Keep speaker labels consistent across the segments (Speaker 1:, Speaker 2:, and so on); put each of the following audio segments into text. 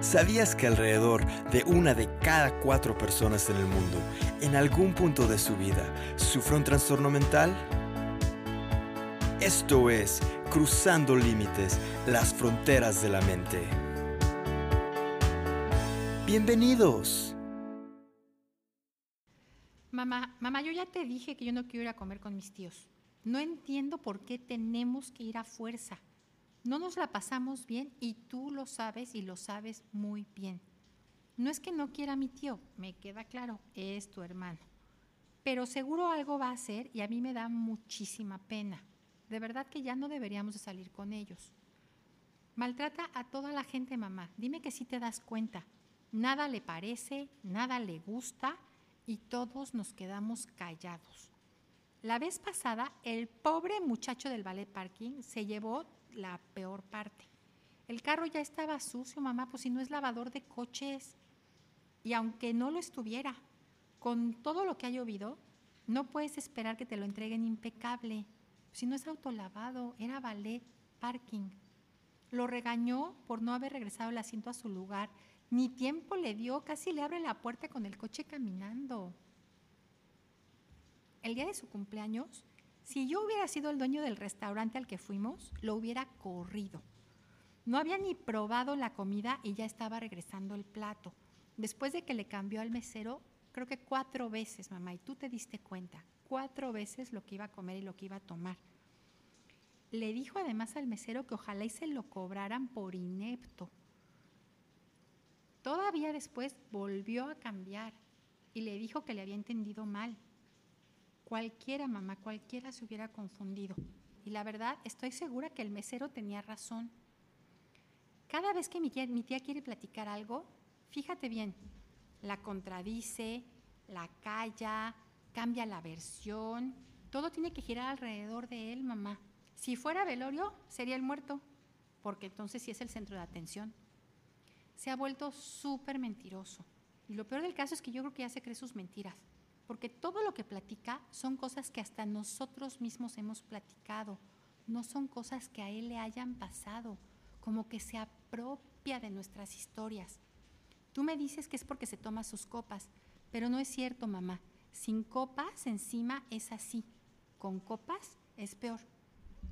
Speaker 1: ¿Sabías que alrededor de una de cada cuatro personas en el mundo, en algún punto de su vida, sufre un trastorno mental? Esto es Cruzando Límites, las fronteras de la mente. Bienvenidos.
Speaker 2: Mamá, mamá, yo ya te dije que yo no quiero ir a comer con mis tíos. No entiendo por qué tenemos que ir a fuerza. No nos la pasamos bien y tú lo sabes y lo sabes muy bien. No es que no quiera a mi tío, me queda claro, es tu hermano. Pero seguro algo va a hacer y a mí me da muchísima pena. De verdad que ya no deberíamos de salir con ellos. Maltrata a toda la gente, mamá. Dime que sí te das cuenta. Nada le parece, nada le gusta y todos nos quedamos callados. La vez pasada, el pobre muchacho del ballet parking se llevó la peor parte. El carro ya estaba sucio, mamá, pues si no es lavador de coches. Y aunque no lo estuviera, con todo lo que ha llovido, no puedes esperar que te lo entreguen impecable. Si no es autolavado, era ballet parking. Lo regañó por no haber regresado el asiento a su lugar. Ni tiempo le dio, casi le abre la puerta con el coche caminando. El día de su cumpleaños, si yo hubiera sido el dueño del restaurante al que fuimos, lo hubiera corrido. No había ni probado la comida y ya estaba regresando el plato. Después de que le cambió al mesero, creo que cuatro veces, mamá, y tú te diste cuenta, cuatro veces lo que iba a comer y lo que iba a tomar. Le dijo además al mesero que ojalá y se lo cobraran por inepto. Todavía después volvió a cambiar y le dijo que le había entendido mal. Cualquiera, mamá, cualquiera se hubiera confundido. Y la verdad, estoy segura que el mesero tenía razón. Cada vez que mi tía, quiere platicar algo, fíjate bien, la contradice, la calla, cambia la versión, todo tiene que girar alrededor de él, mamá. Si fuera velorio, sería el muerto, porque entonces sí es el centro de atención. Se ha vuelto súper mentiroso. Y lo peor del caso es que yo creo que ya se cree sus mentiras porque todo lo que platica son cosas que hasta nosotros mismos hemos platicado, no son cosas que a él le hayan pasado, como que se apropia de nuestras historias. Tú me dices que es porque se toma sus copas, pero no es cierto, mamá. Sin copas encima es así, con copas es peor.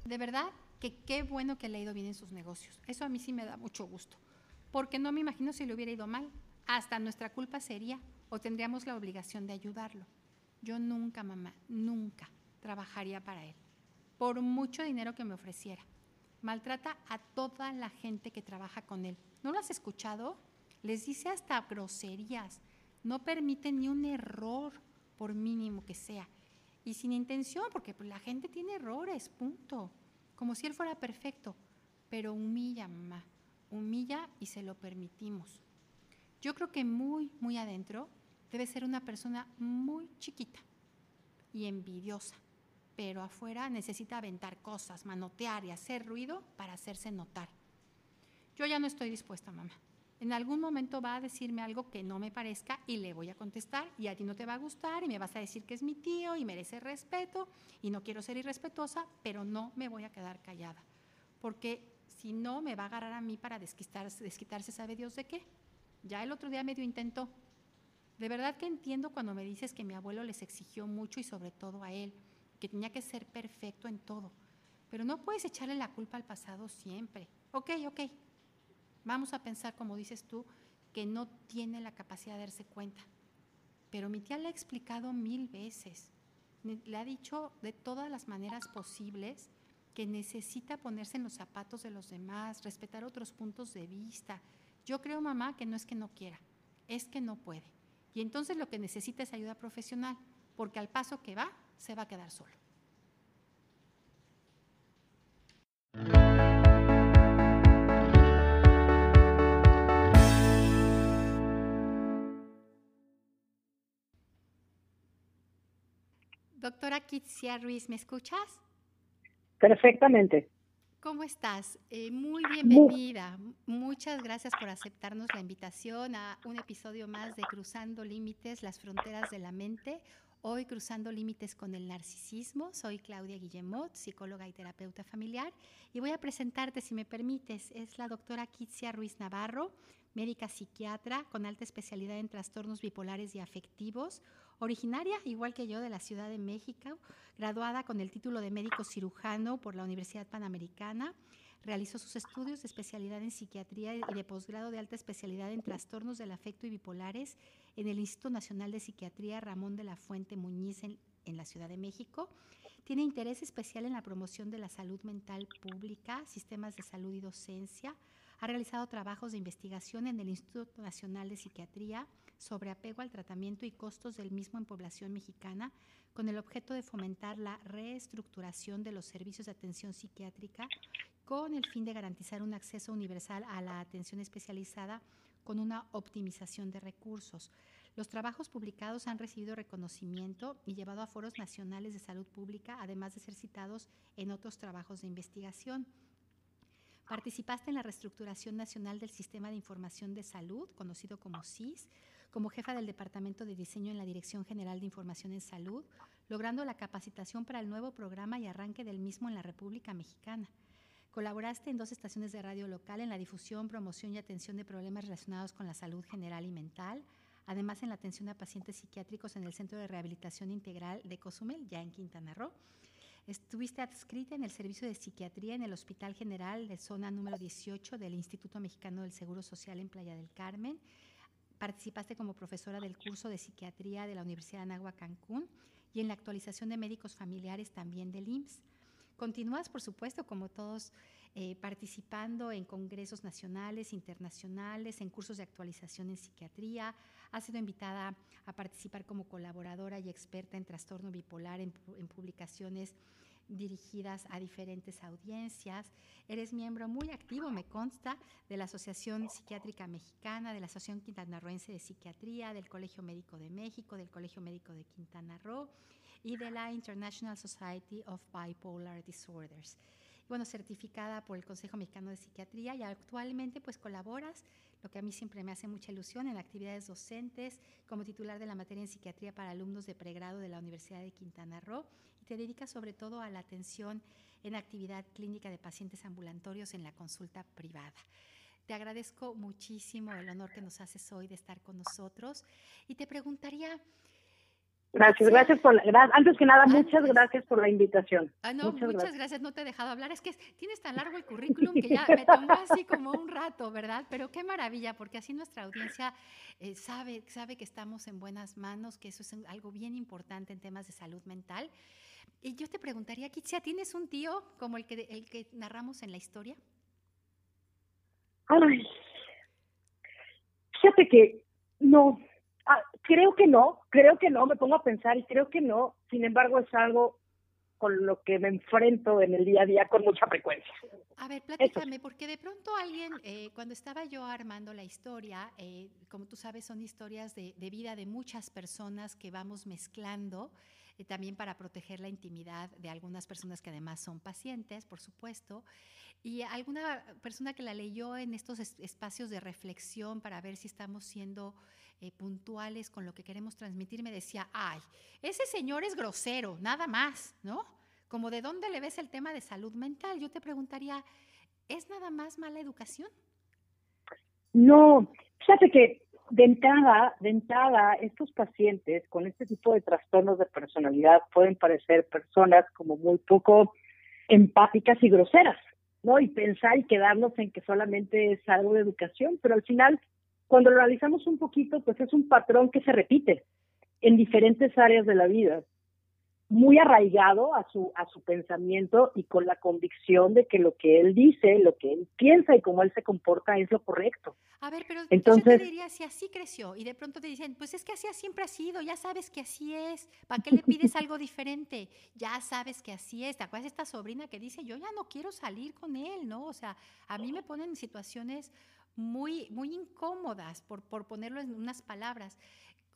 Speaker 2: De verdad que qué bueno que le ha ido bien en sus negocios. Eso a mí sí me da mucho gusto, porque no me imagino si le hubiera ido mal. Hasta nuestra culpa sería o tendríamos la obligación de ayudarlo. Yo nunca, mamá, nunca trabajaría para él, por mucho dinero que me ofreciera. Maltrata a toda la gente que trabaja con él. ¿No lo has escuchado? Les dice hasta groserías. No permite ni un error, por mínimo que sea. Y sin intención, porque pues, la gente tiene errores, punto. Como si él fuera perfecto. Pero humilla, mamá. Humilla y se lo permitimos. Yo creo que muy, muy adentro debe ser una persona muy chiquita y envidiosa, pero afuera necesita aventar cosas, manotear y hacer ruido para hacerse notar. Yo ya no estoy dispuesta, mamá. En algún momento va a decirme algo que no me parezca y le voy a contestar y a ti no te va a gustar y me vas a decir que es mi tío y merece respeto y no quiero ser irrespetuosa, pero no me voy a quedar callada. Porque si no, me va a agarrar a mí para desquitarse, desquitarse sabe Dios de qué. Ya el otro día medio intentó. De verdad que entiendo cuando me dices que mi abuelo les exigió mucho y sobre todo a él, que tenía que ser perfecto en todo. Pero no puedes echarle la culpa al pasado siempre. Ok, ok. Vamos a pensar, como dices tú, que no tiene la capacidad de darse cuenta. Pero mi tía le ha explicado mil veces. Le ha dicho de todas las maneras posibles que necesita ponerse en los zapatos de los demás, respetar otros puntos de vista, yo creo, mamá, que no es que no quiera, es que no puede. Y entonces lo que necesita es ayuda profesional, porque al paso que va, se va a quedar solo. Doctora Kitsia Ruiz, ¿me escuchas?
Speaker 3: Perfectamente.
Speaker 2: ¿Cómo estás? Eh, muy bienvenida. Muchas gracias por aceptarnos la invitación a un episodio más de Cruzando Límites, las fronteras de la mente. Hoy Cruzando Límites con el Narcisismo. Soy Claudia Guillemot, psicóloga y terapeuta familiar. Y voy a presentarte, si me permites, es la doctora Kitsia Ruiz Navarro, médica psiquiatra con alta especialidad en trastornos bipolares y afectivos, originaria, igual que yo, de la Ciudad de México, graduada con el título de médico cirujano por la Universidad Panamericana. Realizó sus estudios de especialidad en psiquiatría y de posgrado de alta especialidad en trastornos del afecto y bipolares en el Instituto Nacional de Psiquiatría Ramón de la Fuente Muñiz en, la Ciudad de México. Tiene interés especial en la promoción de la salud mental pública, sistemas de salud y docencia. Ha realizado trabajos de investigación en el Instituto Nacional de Psiquiatría sobre apego al tratamiento y costos del mismo en población mexicana, con el objeto de fomentar la reestructuración de los servicios de atención psiquiátrica con el fin de garantizar un acceso universal a la atención especializada con una optimización de recursos. Los trabajos publicados han recibido reconocimiento y llevado a foros nacionales de salud pública, además de ser citados en otros trabajos de investigación. Participaste en la reestructuración nacional del Sistema de Información de Salud, conocido como SIS, como jefa del Departamento de Diseño en la Dirección General de Información en Salud, logrando la capacitación para el nuevo programa y arranque del mismo en la República Mexicana. Colaboraste en dos estaciones de radio local en la difusión, promoción y atención de problemas relacionados con la salud general y mental, además en la atención a pacientes psiquiátricos en el Centro de Rehabilitación Integral de Cozumel, ya en Quintana Roo. Estuviste adscrita en el servicio de psiquiatría en el Hospital General de Zona número 18 del Instituto Mexicano del Seguro Social en Playa del Carmen. Participaste como profesora del curso de psiquiatría de la Universidad de Anagua Cancún y en la actualización de médicos familiares también del IMSS. Continúas, por supuesto, como todos, eh, participando en congresos nacionales, internacionales, en cursos de actualización en psiquiatría. Has sido invitada a participar como colaboradora y experta en trastorno bipolar en, en publicaciones dirigidas a diferentes audiencias. Eres miembro muy activo, me consta, de la Asociación Psiquiátrica Mexicana, de la Asociación Quintanarroense de Psiquiatría, del Colegio Médico de México, del Colegio Médico de Quintana Roo y de la International Society of Bipolar Disorders. Bueno, certificada por el Consejo Mexicano de Psiquiatría y actualmente pues colaboras, lo que a mí siempre me hace mucha ilusión, en actividades docentes como titular de la materia en psiquiatría para alumnos de pregrado de la Universidad de Quintana Roo y te dedicas sobre todo a la atención en actividad clínica de pacientes ambulatorios en la consulta privada. Te agradezco muchísimo el honor que nos haces hoy de estar con nosotros y te preguntaría,
Speaker 3: Gracias, gracias por la, antes que nada, muchas gracias por la invitación.
Speaker 2: Ah, no, muchas, gracias. no te he dejado hablar. Es que tienes tan largo el currículum que ya me tomó así como un rato, ¿verdad? Pero qué maravilla, porque así nuestra audiencia eh, sabe, sabe que estamos en buenas manos, que eso es algo bien importante en temas de salud mental. Y yo te preguntaría, Kitsia, ¿tienes un tío como el que, el que narramos en la historia?
Speaker 3: Ay, fíjate que no, Ah, creo que no, creo que no, me pongo a pensar y creo que no. Sin embargo, es algo con lo que me enfrento en el día a día con mucha frecuencia.
Speaker 2: A ver, platícame, porque de pronto alguien, eh, cuando estaba yo armando la historia, eh, como tú sabes, son historias de, vida de muchas personas que vamos mezclando, eh, también para proteger la intimidad de algunas personas que además son pacientes, por supuesto, y alguna persona que la leyó en estos espacios de reflexión para ver si estamos siendo eh, puntuales con lo que queremos transmitir, me decía, ay, ese señor es grosero, nada más, ¿no? Como de dónde le ves el tema de salud mental. Yo te preguntaría, ¿es nada más mala educación?
Speaker 3: No, fíjate que de entrada, de entrada, estos pacientes con este tipo de trastornos de personalidad pueden parecer personas como muy poco empáticas y groseras, ¿no? Y pensar y quedarnos en que solamente es algo de educación, pero al final cuando lo realizamos un poquito, pues es un patrón que se repite en diferentes áreas de la vida, muy arraigado a su, a su pensamiento y con la convicción de que lo que él dice, lo que él piensa y cómo él se comporta es lo correcto.
Speaker 2: A ver, pero Entonces, yo te diría, si así creció y de pronto te dicen, pues es que así siempre ha sido, ya sabes que así es, ¿para qué le pides algo diferente? Ya sabes que así es. ¿Te acuerdas esta sobrina que dice, yo ya no quiero salir con él, ¿no? O sea, a mí me ponen en situaciones muy, muy incómodas, por, por ponerlo en unas palabras.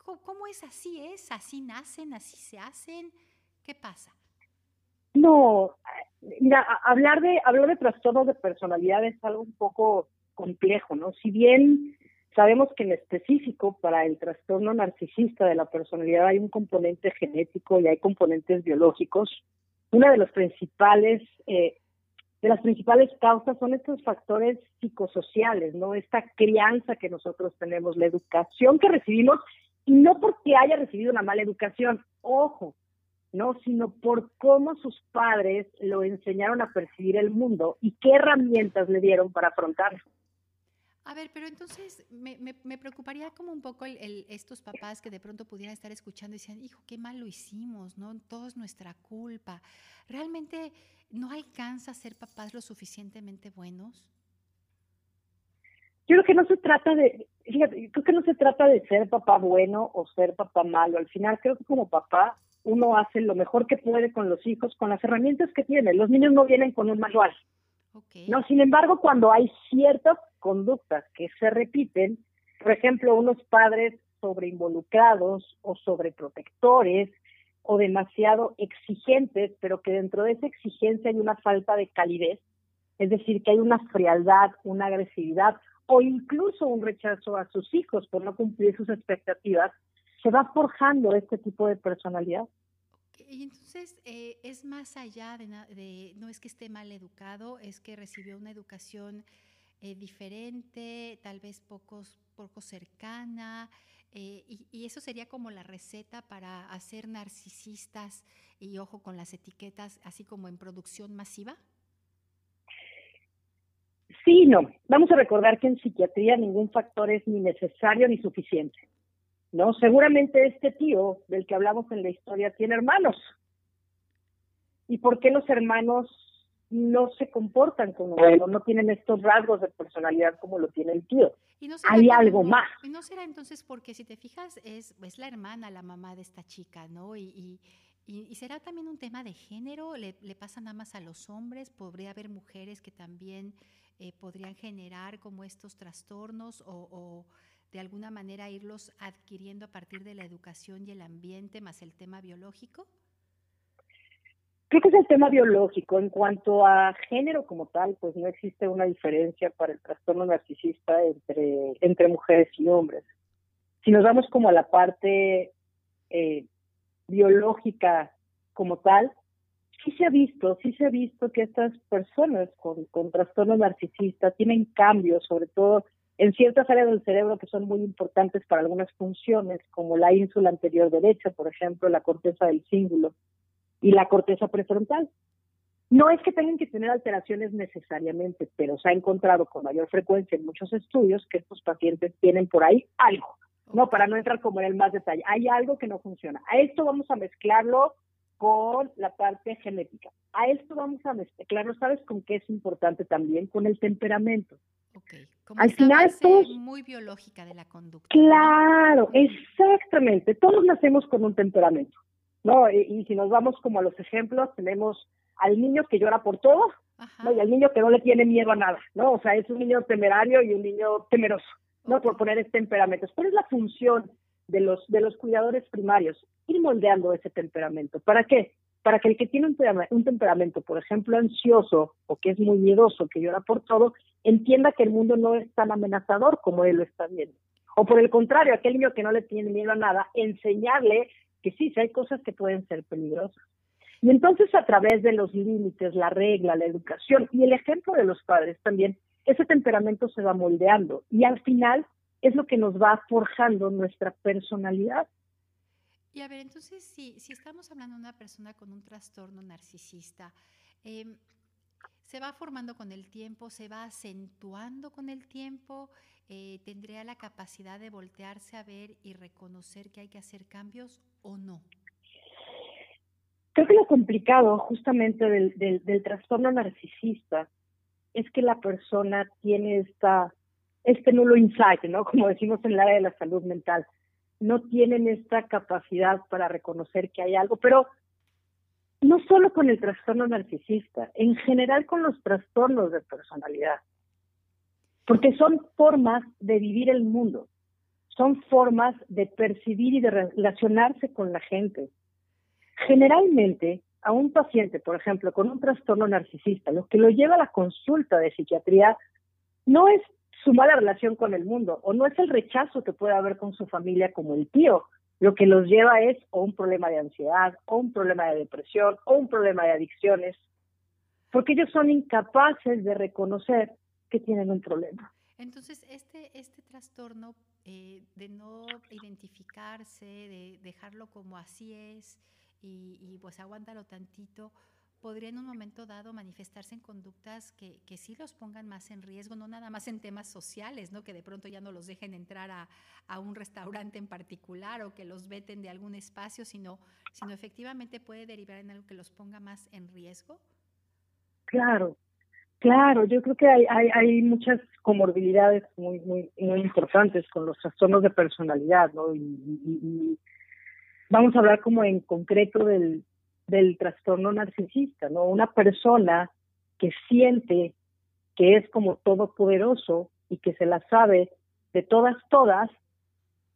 Speaker 2: ¿Cómo, es así? ¿Es así nacen, así se hacen? ¿Qué pasa?
Speaker 3: No, mira, hablar de, hablar de trastornos de personalidad es algo un poco complejo, ¿no? Si bien sabemos que en específico para el trastorno narcisista de la personalidad hay un componente genético y hay componentes biológicos, una de las principales eh, de las principales causas son estos factores psicosociales, ¿no? Esta crianza que nosotros tenemos, la educación que recibimos, y no porque haya recibido una mala educación, ojo, no, sino por cómo sus padres lo enseñaron a percibir el mundo y qué herramientas le dieron para afrontarlo.
Speaker 2: A ver, pero entonces me, me, preocuparía como un poco el, estos papás que de pronto pudieran estar escuchando y decían, hijo, qué mal lo hicimos, ¿no? Todo es nuestra culpa. ¿Realmente no alcanza a ser papás lo suficientemente buenos?
Speaker 3: Yo creo que no se trata de, fíjate, creo que no se trata de ser papá bueno o ser papá malo. Al final creo que como papá uno hace lo mejor que puede con los hijos, con las herramientas que tiene. Los niños no vienen con un manual. No, sin embargo, cuando hay ciertas conductas que se repiten, por ejemplo, unos padres sobreinvolucrados o sobreprotectores o demasiado exigentes, pero que dentro de esa exigencia hay una falta de calidez, es decir, que hay una frialdad, una agresividad o incluso un rechazo a sus hijos por no cumplir sus expectativas, se va forjando este tipo de personalidad.
Speaker 2: Y entonces eh, es más allá de, no es que esté mal educado, es que recibió una educación eh, diferente, tal vez pocos, poco cercana, eh, y, eso sería como la receta para hacer narcisistas y ojo con las etiquetas, así como en producción masiva.
Speaker 3: Sí, no. Vamos a recordar que en psiquiatría ningún factor es ni necesario ni suficiente. ¿No? Seguramente este tío del que hablamos en la historia tiene hermanos. ¿Y por qué los hermanos no se comportan como él no tienen estos rasgos de personalidad como lo tiene el tío? Hay algo más.
Speaker 2: Y no será entonces porque si te fijas es, es la hermana, la mamá de esta chica, ¿no? Y, y, será también un tema de género, le, le pasa nada más a los hombres, podría haber mujeres que también eh, podrían generar como estos trastornos o de alguna manera irlos adquiriendo a partir de la educación y el ambiente más el tema biológico?
Speaker 3: Creo que es el tema biológico. En cuanto a género como tal, pues no existe una diferencia para el trastorno narcisista entre, entre mujeres y hombres. Si nos vamos como a la parte eh, biológica como tal, sí se ha visto, sí se ha visto que estas personas con, con trastorno narcisista tienen cambios, sobre todo en ciertas áreas del cerebro que son muy importantes para algunas funciones, como la ínsula anterior derecha, por ejemplo, la corteza del cíngulo y la corteza prefrontal. No es que tengan que tener alteraciones necesariamente, pero se ha encontrado con mayor frecuencia en muchos estudios que estos pacientes tienen por ahí algo, no para no entrar como en el más detalle, hay algo que no funciona. A esto vamos a mezclarlo con la parte genética. A esto vamos a mezclarlo, ¿sabes con qué es importante también? Con el temperamento.
Speaker 2: Okay. Como Al final es muy biológica de la conducta.
Speaker 3: Claro, exactamente. Todos nacemos con un temperamento, ¿no? Y, si nos vamos como a los ejemplos, tenemos al niño que llora por todo, ¿no? Y al niño que no le tiene miedo a nada, ¿no? O sea, es un niño temerario y un niño temeroso, ¿no? Por poner este temperamento. ¿Cuál es la función de los de los cuidadores primarios? Ir moldeando ese temperamento. ¿Para qué? Para que el que tiene un, temperamento, por ejemplo, ansioso o que es muy miedoso, que llora por todo, entienda que el mundo no es tan amenazador como él lo está viendo. O por el contrario, aquel niño que no le tiene miedo a nada, enseñarle que sí, sí hay cosas que pueden ser peligrosas. Y entonces a través de los límites, la regla, la educación y el ejemplo de los padres también, ese temperamento se va moldeando y al final es lo que nos va forjando nuestra personalidad.
Speaker 2: Y a ver, entonces, si, si estamos hablando de una persona con un trastorno narcisista, em, ¿se va formando con el tiempo? ¿Se va acentuando con el tiempo? Eh, ¿Tendría la capacidad de voltearse a ver y reconocer que hay que hacer cambios o no?
Speaker 3: Creo que lo complicado justamente del, trastorno narcisista es que la persona tiene esta, este nulo insight, ¿no? Como decimos en el área de la salud mental no tienen esta capacidad para reconocer que hay algo, pero no solo con el trastorno narcisista, en general con los trastornos de personalidad, porque son formas de vivir el mundo, son formas de percibir y de relacionarse con la gente. Generalmente, a un paciente, por ejemplo, con un trastorno narcisista, lo que lo lleva a la consulta de psiquiatría no es su mala relación con el mundo, o no es el rechazo que puede haber con su familia como el tío. Lo que los lleva es o un problema de ansiedad, o un problema de depresión, o un problema de adicciones. porque ellos son incapaces de reconocer que tienen un problema.
Speaker 2: Entonces, este, este trastorno eh, de no identificarse, de dejarlo como así es y, y pues aguántalo tantito, podría en un momento dado manifestarse en conductas que, que, sí los pongan más en riesgo, no nada más en temas sociales, ¿no? que de pronto ya no los dejen entrar a, a un restaurante en particular o que los veten de algún espacio, sino, sino efectivamente puede derivar en algo que los ponga más en riesgo.
Speaker 3: Claro, claro, yo creo que hay, hay, hay muchas comorbilidades muy, muy, muy importantes con los trastornos de personalidad, ¿no? Y, vamos a hablar como en concreto del, del trastorno narcisista, ¿no? Una persona que siente que es como todopoderoso y que se la sabe de todas, todas,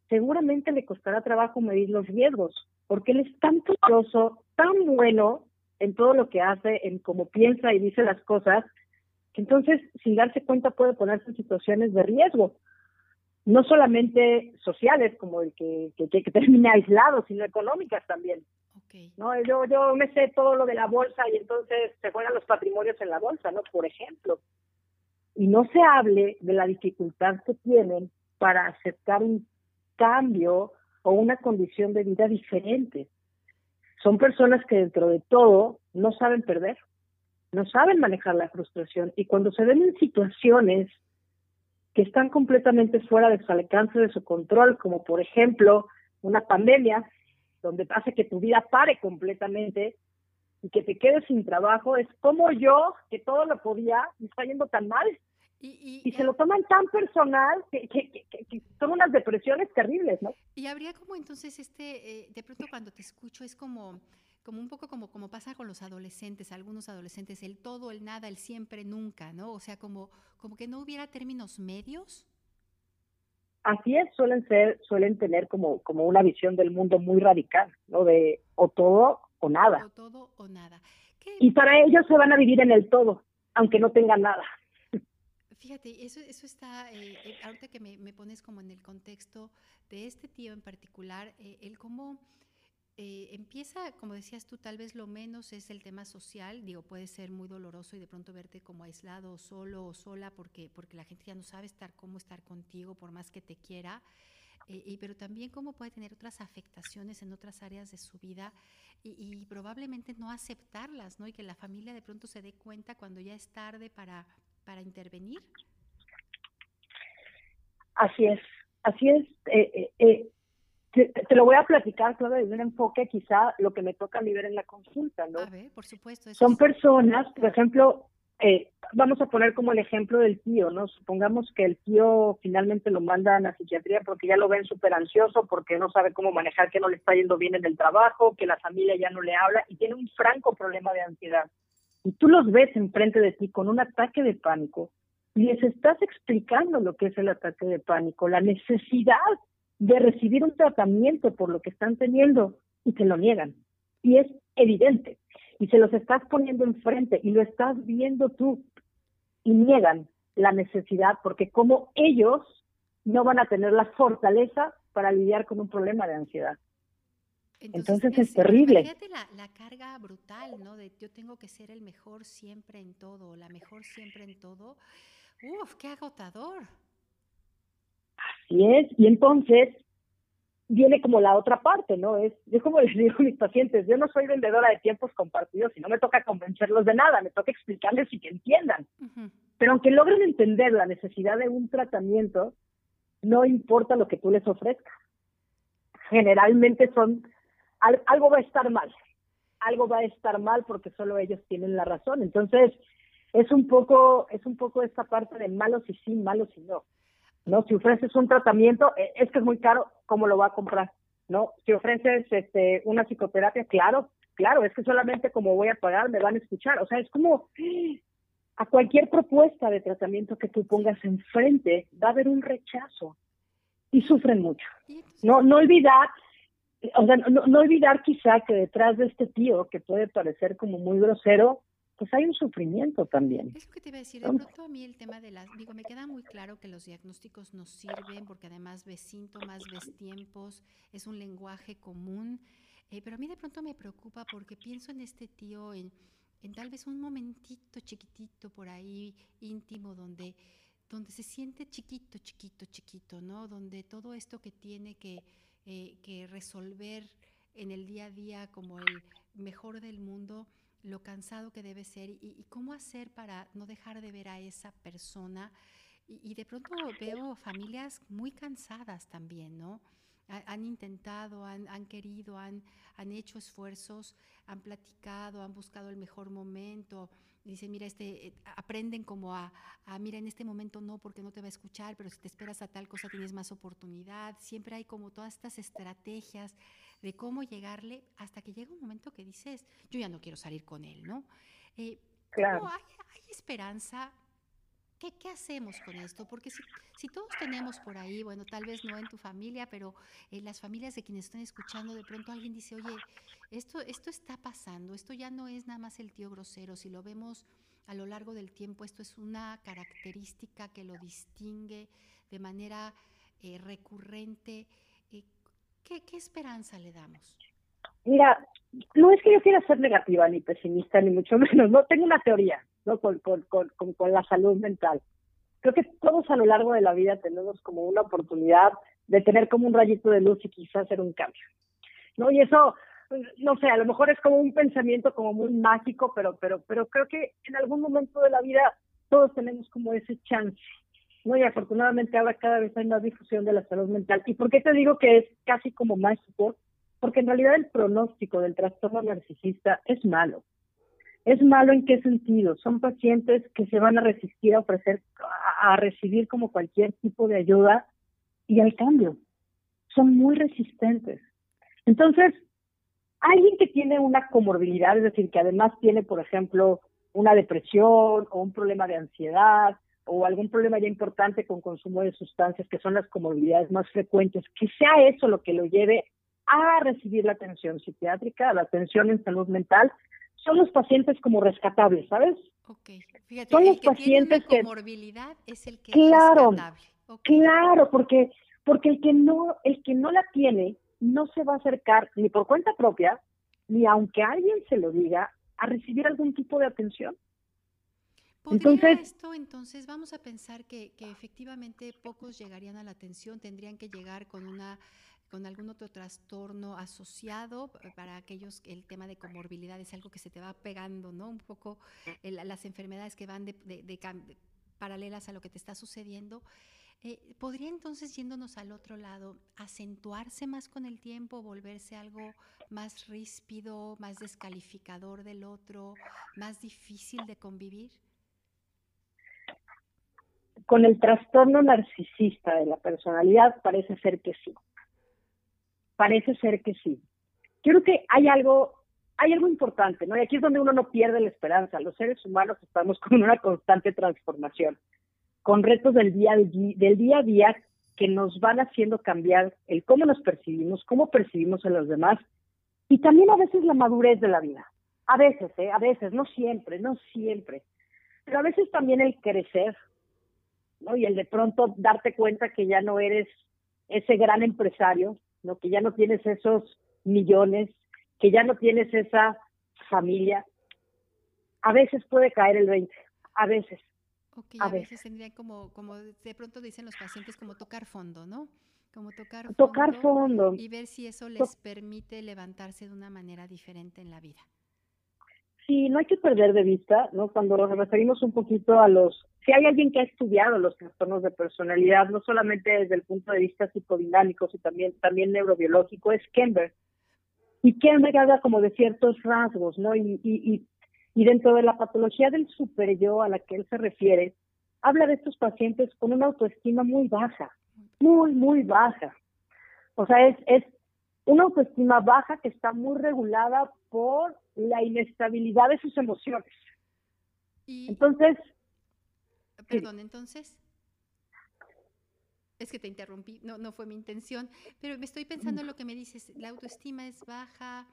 Speaker 3: seguramente le costará trabajo medir los riesgos, porque él es tan poderoso, tan bueno en todo lo que hace, en cómo piensa y dice las cosas, que entonces, sin darse cuenta, puede ponerse en situaciones de riesgo, no solamente sociales, como el que, que, que aislado, sino económicas también. No, yo, yo me sé todo lo de la bolsa y entonces se juegan los patrimonios en la bolsa, ¿no? Por ejemplo. Y no se hable de la dificultad que tienen para aceptar un cambio o una condición de vida diferente. Son personas que dentro de todo no saben perder, no saben manejar la frustración y cuando se ven en situaciones que están completamente fuera de su alcance, de su control, como por ejemplo una pandemia, donde hace que tu vida pare completamente y que te quedes sin trabajo, es como yo, que todo lo podía, me está yendo tan mal. Y, y, y se lo toman tan personal que, que, que, que, son unas depresiones terribles, ¿no?
Speaker 2: Y habría como entonces este, eh, de pronto cuando te escucho es como, como un poco como, como pasa con los adolescentes, algunos adolescentes, el todo, el nada, el siempre, nunca, ¿no? O sea, como, como que no hubiera términos medios.
Speaker 3: Así es, suelen ser, suelen tener como, como una visión del mundo muy radical, ¿no? De o todo o nada.
Speaker 2: O todo o nada.
Speaker 3: ¿Qué? Y para ellos se van a vivir en el todo, aunque no tengan nada.
Speaker 2: Fíjate, eso, eso está, eh, ahorita que me, me, pones como en el contexto de este tío en particular, eh, el cómo eh, empieza, como decías tú, tal vez lo menos es el tema social, digo, puede ser muy doloroso y de pronto verte como aislado o solo o sola porque, porque la gente ya no sabe estar cómo estar contigo por más que te quiera, eh, y, pero también cómo puede tener otras afectaciones en otras áreas de su vida y, probablemente no aceptarlas, ¿no? Y que la familia de pronto se dé cuenta cuando ya es tarde para, para intervenir.
Speaker 3: Así es, así es. Eh, eh, te, te, lo voy a platicar, claro, desde un enfoque quizá lo que me toca ver en la consulta, ¿no?
Speaker 2: A ver, por supuesto.
Speaker 3: Son es... personas, por ejemplo, eh, vamos a poner como el ejemplo del tío, ¿no? Supongamos que el tío finalmente lo mandan a psiquiatría porque ya lo ven súper ansioso, porque no sabe cómo manejar, que no le está yendo bien en el trabajo, que la familia ya no le habla y tiene un franco problema de ansiedad. Y tú los ves enfrente de ti con un ataque de pánico y les estás explicando lo que es el ataque de pánico, la necesidad de recibir un tratamiento por lo que están teniendo y te lo niegan. Y es evidente. Y se los estás poniendo enfrente y lo estás viendo tú y niegan la necesidad porque como ellos no van a tener la fortaleza para lidiar con un problema de ansiedad. Entonces, Entonces es, es, terrible.
Speaker 2: Fíjate la, la, carga brutal, ¿no? De yo tengo que ser el mejor siempre en todo, la mejor siempre en todo. Uf, qué agotador.
Speaker 3: Así es, y entonces viene como la otra parte, ¿no? Es, yo como les digo a mis pacientes, yo no soy vendedora de tiempos compartidos y no me toca convencerlos de nada, me toca explicarles y que entiendan. Uh -huh. Pero aunque logren entender la necesidad de un tratamiento, no importa lo que tú les ofrezcas. Generalmente son, algo va a estar mal, algo va a estar mal porque solo ellos tienen la razón. Entonces, es un poco, es un poco esta parte de malos y sí, malos y no. ¿No? Si ofreces un tratamiento, eh, es que es muy caro, ¿cómo lo va a comprar? ¿No? Si ofreces este, una psicoterapia, claro, claro, es que solamente como voy a pagar me van a escuchar. O sea, es como a cualquier propuesta de tratamiento que tú pongas enfrente, va a haber un rechazo y sufren mucho. No, no olvidar, o sea, no, no olvidar quizá que detrás de este tío, que puede parecer como muy grosero, pues hay un sufrimiento también.
Speaker 2: Es lo que te iba a decir, de pronto a mí el tema de las, digo, me queda muy claro que los diagnósticos nos sirven porque además ves síntomas, ves tiempos, es un lenguaje común, eh, pero a mí de pronto me preocupa porque pienso en este tío, en, en tal vez un momentito chiquitito por ahí íntimo donde donde se siente chiquito, chiquito, chiquito, ¿no? Donde todo esto que tiene que, eh, que resolver en el día a día como el mejor del mundo, lo cansado que debe ser y, cómo hacer para no dejar de ver a esa persona. Y, de pronto veo familias muy cansadas también, ¿no? Han intentado, han, han querido, han, han hecho esfuerzos, han platicado, han buscado el mejor momento, dice, mira, este, eh, aprenden como a, mira, en este momento no, porque no te va a escuchar, pero si te esperas a tal cosa tienes más oportunidad. Siempre hay como todas estas estrategias de cómo llegarle hasta que llega un momento que dices, yo ya no quiero salir con él, ¿no? Eh, claro. Hay, hay, esperanza? ¿Qué, ¿Qué, hacemos con esto? Porque si, si, todos tenemos por ahí, bueno, tal vez no en tu familia, pero en las familias de quienes están escuchando, de pronto alguien dice, oye, esto, esto está pasando, esto ya no es nada más el tío grosero, si lo vemos a lo largo del tiempo, esto es una característica que lo distingue de manera eh, recurrente. ¿Qué, ¿Qué esperanza le damos?
Speaker 3: Mira, no es que yo quiera ser negativa ni pesimista, ni mucho menos, no tengo una teoría ¿no? Con, con, con, con, la salud mental. Creo que todos a lo largo de la vida tenemos como una oportunidad de tener como un rayito de luz y quizás hacer un cambio. ¿no? Y eso, no sé, a lo mejor es como un pensamiento como muy mágico, pero, pero, pero creo que en algún momento de la vida todos tenemos como ese chance. ¿No? Y afortunadamente ahora cada vez hay más difusión de la salud mental. ¿Y por qué te digo que es casi como mágico? Porque en realidad el pronóstico del trastorno narcisista es malo. ¿Es malo en qué sentido? Son pacientes que se van a resistir a ofrecer, a, recibir como cualquier tipo de ayuda y al cambio. Son muy resistentes. Entonces, alguien que tiene una comorbilidad, es decir, que además tiene, por ejemplo, una depresión o un problema de ansiedad o algún problema ya importante con consumo de sustancias, que son las comorbilidades más frecuentes, que sea eso lo que lo lleve a recibir la atención psiquiátrica, la atención en salud mental, son los pacientes como rescatables, ¿sabes?
Speaker 2: Ok, fíjate, son los pacientes que comorbilidad es el que
Speaker 3: claro, es rescatable. Claro, porque porque el que no el que no la tiene no se va a acercar ni por cuenta propia ni aunque alguien se lo diga a recibir algún tipo de atención.
Speaker 2: ¿Podría entonces, esto, entonces, vamos a pensar que, que efectivamente pocos llegarían a la atención, tendrían que llegar con una con algún otro trastorno asociado para aquellos el tema de comorbilidad es algo que se te va pegando, ¿no? Un poco las enfermedades que van de, paralelas a lo que te está sucediendo. Eh, ¿Podría entonces, yéndonos al otro lado, acentuarse más con el tiempo, volverse algo más ríspido, más descalificador del otro, más difícil de convivir?
Speaker 3: Con el trastorno narcisista de la personalidad parece ser que sí. Parece ser que sí. Creo que hay algo, hay algo importante, ¿no? Y aquí es donde uno no pierde la esperanza. Los seres humanos estamos con una constante transformación, con retos del día, del día a día que nos van haciendo cambiar el cómo nos percibimos, cómo percibimos a los demás y también a veces la madurez de la vida. A veces, ¿eh? A veces, no siempre, no siempre. Pero a veces también el crecer, ¿no? Y el de pronto darte cuenta que ya no eres ese gran empresario, que ya no tienes esos millones, que ya no tienes esa familia. A veces puede caer el 20, a veces.
Speaker 2: a, veces. tendría como, como de pronto dicen los pacientes, como tocar fondo, ¿no? Como tocar fondo.
Speaker 3: Tocar fondo.
Speaker 2: Y ver si eso les permite levantarse de una manera diferente en la vida.
Speaker 3: Sí, no hay que perder de vista, ¿no? Cuando nos referimos un poquito a los si hay alguien que ha estudiado los trastornos de personalidad, no solamente desde el punto de vista psicodinámico, sino también, también neurobiológico, es Kember. Y Kember habla como de ciertos rasgos, ¿no? Y, y, y dentro de la patología del super yo a la que él se refiere, habla de estos pacientes con una autoestima muy baja, muy, muy baja. O sea, es, es una autoestima baja que está muy regulada por la inestabilidad de sus emociones. Entonces,
Speaker 2: Perdón, entonces. Es que te interrumpí, no, no fue mi intención, pero me estoy pensando en lo que me dices, la autoestima es baja,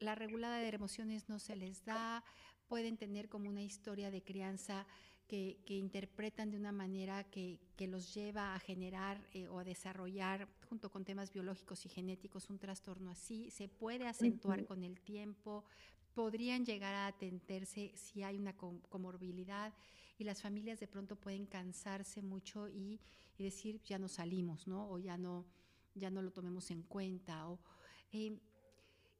Speaker 2: la regulada de emociones no se les da, pueden tener como una historia de crianza que, interpretan de una manera que, los lleva a generar eh, o a desarrollar, junto con temas biológicos y genéticos, un trastorno así, se puede acentuar con el tiempo, podrían llegar a atenderse si hay una comorbilidad y las familias de pronto pueden cansarse mucho y, decir ya no salimos, ¿no? O ya no, ya no lo tomemos en cuenta. O, eh,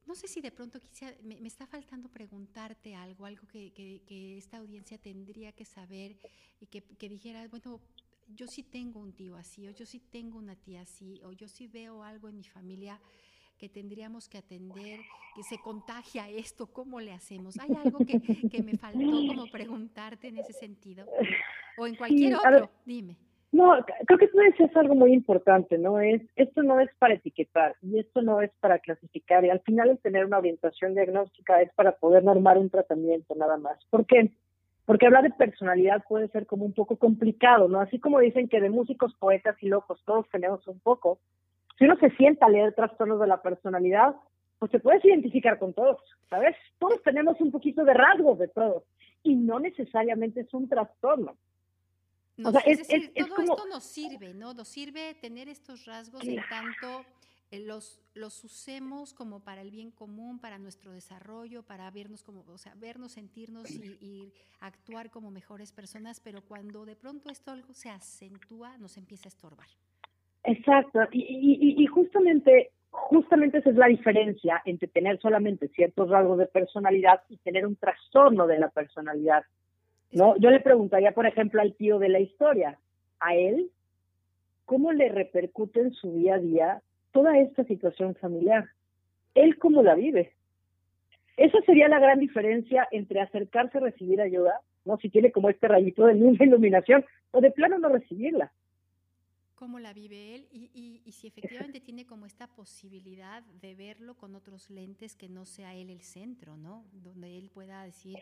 Speaker 2: no sé si de pronto quisiera, me, está faltando preguntarte algo, algo que, esta audiencia tendría que saber y que, que dijera, bueno, yo sí tengo un tío así, o yo sí tengo una tía así, o yo sí veo algo en mi familia que tendríamos que atender, que se contagia esto, ¿cómo le hacemos? ¿Hay algo que, que me faltó como preguntarte en ese sentido? O en cualquier otro, dime.
Speaker 3: No, creo que tú decías algo muy importante, ¿no? Es, esto no es para etiquetar y esto no es para clasificar y al final el tener una orientación diagnóstica es para poder normar un tratamiento nada más. ¿Por qué? Porque hablar de personalidad puede ser como un poco complicado, ¿no? Así como dicen que de músicos, poetas y locos todos tenemos un poco, si uno se sienta a leer trastornos de la personalidad, pues te puedes identificar con todos, ¿sabes? Todos tenemos un poquito de rasgos de todos y no necesariamente es un trastorno.
Speaker 2: O sea, es, todo esto nos sirve, ¿no? Nos sirve tener estos rasgos en tanto eh, los, los usemos como para el bien común, para nuestro desarrollo, para vernos como, o sea, vernos, sentirnos y, y, actuar como mejores personas, pero cuando de pronto esto algo se acentúa, nos empieza a estorbar.
Speaker 3: Exacto, y, y, justamente, justamente esa es la diferencia entre tener solamente ciertos rasgos de personalidad y tener un trastorno de la personalidad. ¿No? Yo le preguntaría, por ejemplo, al tío de la historia, a él, ¿cómo le repercute en su día a día toda esta situación familiar? ¿Él cómo la vive? Esa sería la gran diferencia entre acercarse a recibir ayuda, ¿no? Si tiene como este rayito de luz iluminación, o de plano no recibirla
Speaker 2: cómo la vive él y, y, si efectivamente tiene como esta posibilidad de verlo con otros lentes que no sea él el centro, ¿no? Donde él pueda decir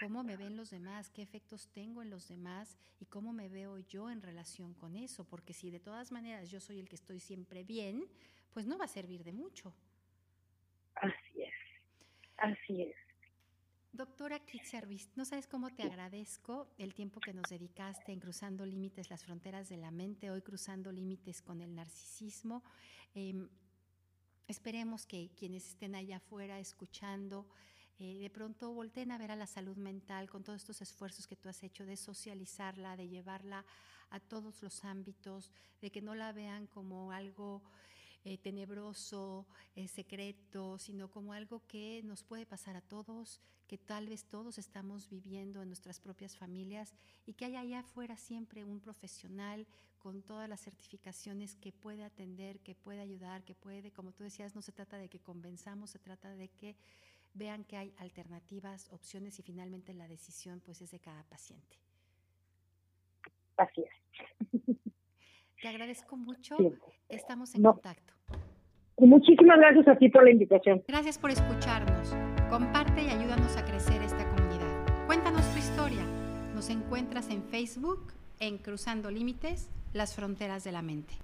Speaker 2: cómo me ven los demás, qué efectos tengo en los demás y cómo me veo yo en relación con eso, porque si de todas maneras yo soy el que estoy siempre bien, pues no va a servir de mucho.
Speaker 3: Así es, así es.
Speaker 2: Doctora Service, no sabes cómo te agradezco el tiempo que nos dedicaste en Cruzando Límites, las fronteras de la mente, hoy cruzando límites con el narcisismo. Em, esperemos que quienes estén allá afuera escuchando, eh, de pronto volteen a ver a la salud mental con todos estos esfuerzos que tú has hecho de socializarla, de llevarla a todos los ámbitos, de que no la vean como algo eh, tenebroso, eh, secreto, sino como algo que nos puede pasar a todos, que tal vez todos estamos viviendo en nuestras propias familias y que hay allá afuera siempre un profesional con todas las certificaciones que puede atender, que puede ayudar, que puede, como tú decías, no se trata de que convenzamos, se trata de que vean que hay alternativas, opciones y finalmente la decisión pues es de cada paciente.
Speaker 3: Así es.
Speaker 2: Te agradezco mucho. Estamos en contacto.
Speaker 3: Muchísimas gracias a ti por la invitación.
Speaker 2: Gracias por escucharnos. Comparte y ayúdanos a crecer esta comunidad. Cuéntanos tu historia. Nos encuentras en Facebook en Cruzando Límites, las fronteras de la mente.